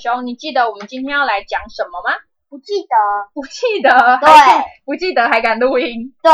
熊，你记得我们今天要来讲什么吗？不记得，不记得，对，不记得还敢录音？对，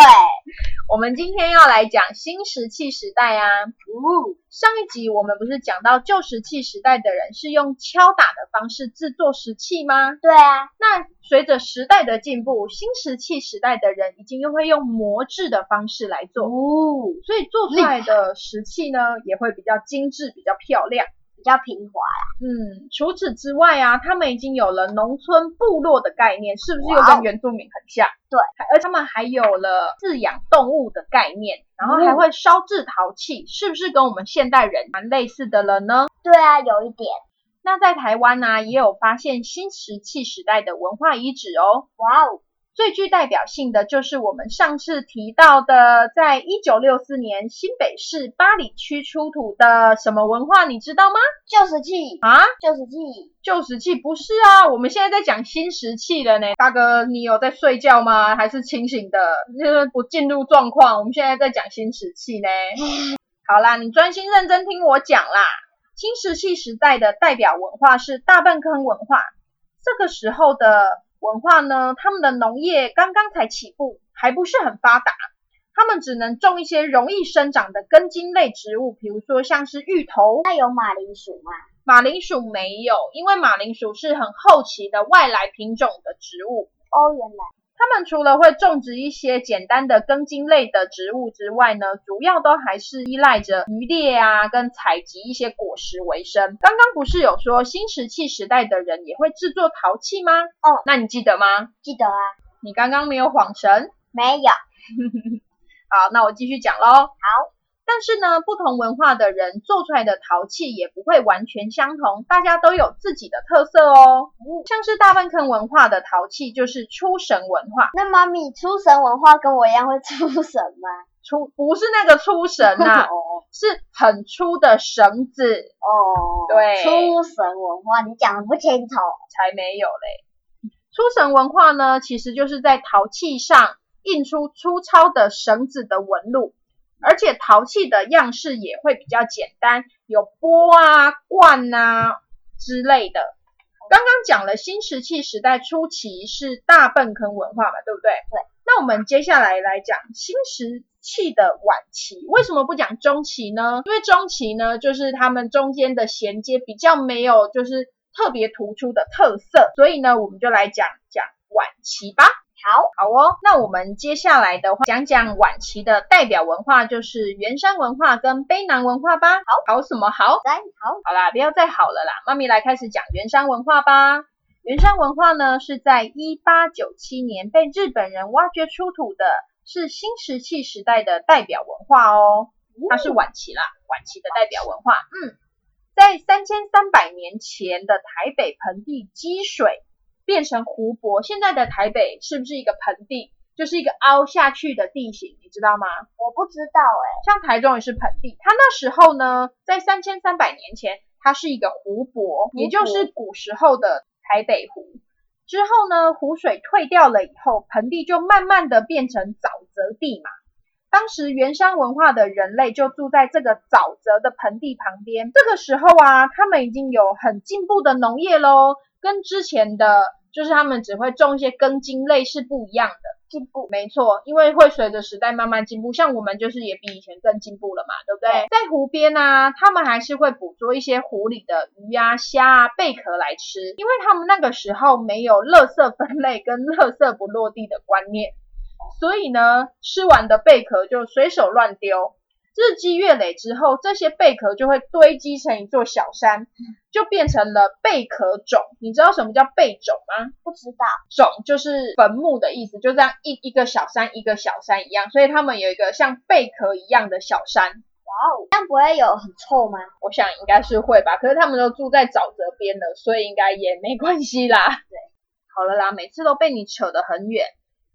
我们今天要来讲新石器时代啊。哦，上一集我们不是讲到旧石器时代的人是用敲打的方式制作石器吗？对啊。那随着时代的进步，新石器时代的人已经又会用磨制的方式来做，哦，所以做出来的石器呢也会比较精致，比较漂亮。比较平滑啦。嗯，除此之外啊，他们已经有了农村部落的概念，是不是又跟原住民很像？对，而他们还有了饲养动物的概念，然后还会烧制陶器，是不是跟我们现代人蛮类似的了呢？对啊，有一点。那在台湾呢，也有发现新石器时代的文化遗址哦。哇哦！最具代表性的就是我们上次提到的，在一九六四年新北市八里区出土的什么文化，你知道吗？旧石器啊，旧石器，旧石器不是啊，我们现在在讲新石器了呢。大哥，你有在睡觉吗？还是清醒的？就是不进入状况。我们现在在讲新石器呢。好啦，你专心认真听我讲啦。新石器时代的代表文化是大粪坑文化，这个时候的。文化呢？他们的农业刚刚才起步，还不是很发达，他们只能种一些容易生长的根茎类植物，比如说像是芋头。那有马铃薯吗？马铃薯没有，因为马铃薯是很后期的外来品种的植物。哦，原来。他们除了会种植一些简单的根茎类的植物之外呢，主要都还是依赖着渔猎啊，跟采集一些果实为生。刚刚不是有说新石器时代的人也会制作陶器吗？哦，那你记得吗？记得啊。你刚刚没有晃神？没有。好，那我继续讲喽。好。但是呢，不同文化的人做出来的陶器也不会完全相同，大家都有自己的特色哦。像是大粪坑文化的陶器就是出神文化。那妈咪，出神文化跟我一样会出神吗？出不是那个出神呐，是很粗的绳子哦。对，出神文化你讲的不清楚，才没有嘞。出神文化呢，其实就是在陶器上印出粗糙的绳子的纹路。而且陶器的样式也会比较简单，有钵啊、罐啊之类的。刚刚讲了新石器时代初期是大粪坑文化嘛，对不对？对。那我们接下来来讲新石器的晚期，为什么不讲中期呢？因为中期呢，就是他们中间的衔接比较没有，就是特别突出的特色，所以呢，我们就来讲讲晚期吧。好好哦，那我们接下来的话讲讲晚期的代表文化，就是圆山文化跟卑南文化吧。好，好什么好？来，好，好啦，不要再好了啦，妈咪来开始讲圆山文化吧。圆山文化呢，是在一八九七年被日本人挖掘出土的，是新石器时代的代表文化哦。它是晚期啦，晚期的代表文化。嗯，在三千三百年前的台北盆地积水。变成湖泊，现在的台北是不是一个盆地？就是一个凹下去的地形，你知道吗？我不知道哎。像台中也是盆地，它那时候呢，在三千三百年前，它是一个湖泊，也就是古时候的台北湖。之后呢，湖水退掉了以后，盆地就慢慢的变成沼泽地嘛。当时原山文化的人类就住在这个沼泽的盆地旁边。这个时候啊，他们已经有很进步的农业喽。跟之前的，就是他们只会种一些根茎类是不一样的。进步。没错，因为会随着时代慢慢进步，像我们就是也比以前更进步了嘛，对不对？在湖边呢、他们还是会捕捉一些湖里的鱼啊、虾啊、贝壳来吃，因为他们那个时候没有垃圾分类跟垃圾不落地的观念，所以呢，吃完的贝壳就随手乱丢。日积月累之后，这些贝壳就会堆积成一座小山，就变成了贝壳冢。你知道什么叫贝冢吗？不知道，冢就是坟墓的意思，就这样一一个小山一个小山一样，所以他们有一个像贝壳一样的小山。哇哦，这样不会有很臭吗？我想应该是会吧，可是他们都住在沼泽边的，所以应该也没关系啦。对，好了啦，每次都被你扯得很远，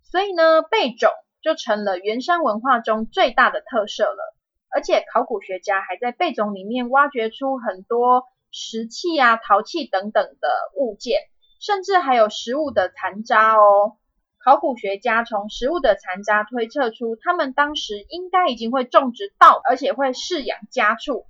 所以呢，贝冢就成了圆山文化中最大的特色了。而且考古学家还在贝冢里面挖掘出很多石器啊、陶器等等的物件，甚至还有食物的残渣哦。考古学家从食物的残渣推测出，他们当时应该已经会种植稻，而且会饲养家畜。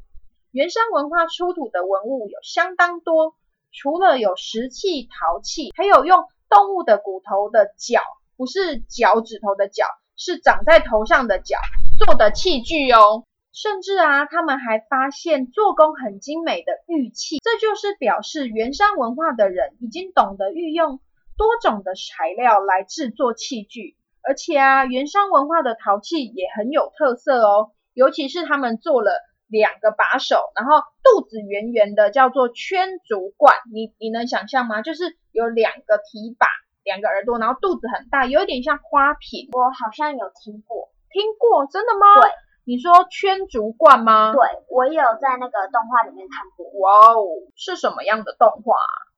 圆山文化出土的文物有相当多，除了有石器、陶器，还有用动物的骨头的脚，不是脚趾头的脚，是长在头上的脚做的器具哦。甚至啊，他们还发现做工很精美的玉器，这就是表示圆山文化的人已经懂得运用多种的材料来制作器具。而且啊，圆山文化的陶器也很有特色哦，尤其是他们做了两个把手，然后肚子圆圆的，叫做圈足罐。你你能想象吗？就是有两个提把，两个耳朵，然后肚子很大，有一点像花瓶。我好像有听过，听过？真的吗？对。你说圈足冠吗？对，我也有在那个动画里面看过。哇哦，是什么样的动画？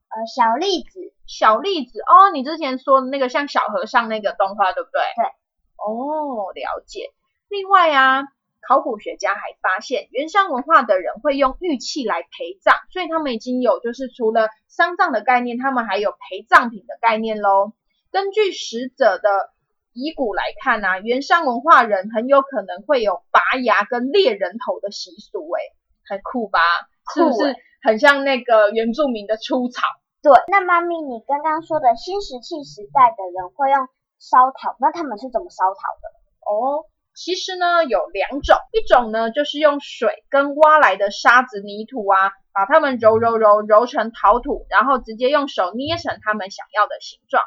呃，小栗子，小栗子哦，你之前说的那个像小和尚那个动画，对不对？对。哦，了解。另外啊，考古学家还发现，原乡文化的人会用玉器来陪葬，所以他们已经有就是除了丧葬的概念，他们还有陪葬品的概念喽。根据死者的遗骨来看啊，原山文化人很有可能会有拔牙跟猎人头的习俗，诶，很酷吧？是不是很像那个原住民的出草？对。那妈咪，你刚刚说的新石器时代的人会用烧陶，那他们是怎么烧陶的？哦，其实呢有两种，一种呢就是用水跟挖来的沙子、泥土啊，把它们揉揉揉揉成陶土，然后直接用手捏成他们想要的形状。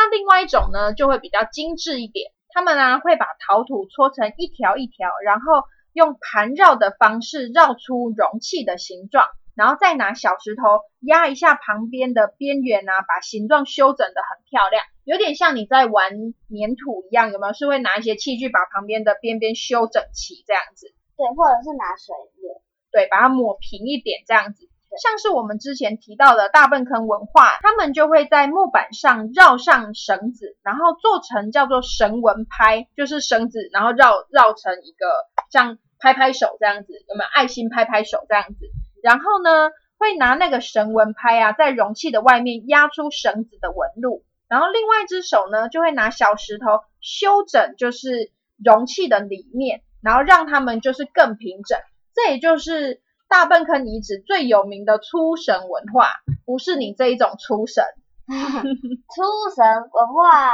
那另外一种呢，就会比较精致一点。他们啊会把陶土搓成一条一条，然后用盘绕的方式绕出容器的形状，然后再拿小石头压一下旁边的边缘啊，把形状修整的很漂亮，有点像你在玩粘土一样，有没有？是会拿一些器具把旁边的边边修整齐这样子？对，或者是拿水抹，对，把它抹平一点这样子。像是我们之前提到的大粪坑文化，他们就会在木板上绕上绳子，然后做成叫做绳纹拍，就是绳子，然后绕绕成一个像拍拍手这样子，有没有爱心拍拍手这样子？然后呢，会拿那个绳纹拍啊，在容器的外面压出绳子的纹路，然后另外一只手呢，就会拿小石头修整，就是容器的里面，然后让它们就是更平整。这也就是大粪坑遗址最有名的出神文化，不是你这一种出神。出神文化，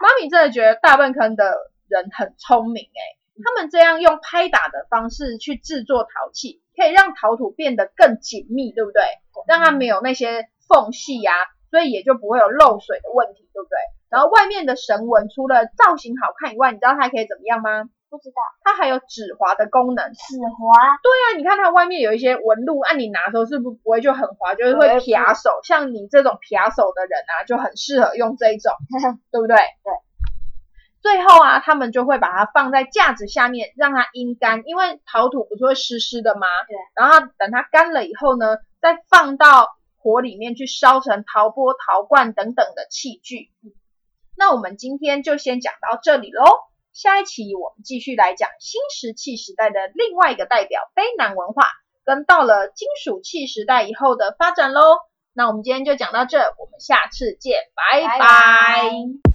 妈咪真的觉得大粪坑的人很聪明诶，他们这样用拍打的方式去制作陶器，可以让陶土变得更紧密，对不对？让它没有那些缝隙呀、所以也就不会有漏水的问题，对不对？然后外面的神纹除了造型好看以外，你知道它还可以怎么样吗？不知道它还有止滑的功能。止滑，对啊，你看它外面有一些纹路，按、你拿的时候是不是不会就很滑，就是会撇手？像你这种撇手的人啊，就很适合用这一种，对不对？对。最后啊，他们就会把它放在架子下面，让它阴干，因为陶土不是会湿湿的吗？对。然后等它干了以后呢，再放到火里面去烧成陶钵、陶罐等等的器具。那我们今天就先讲到这里喽。下一期我们继续来讲新石器时代的另外一个代表卑南文化，跟到了金属器时代以后的发展喽。那我们今天就讲到这，我们下次见，拜拜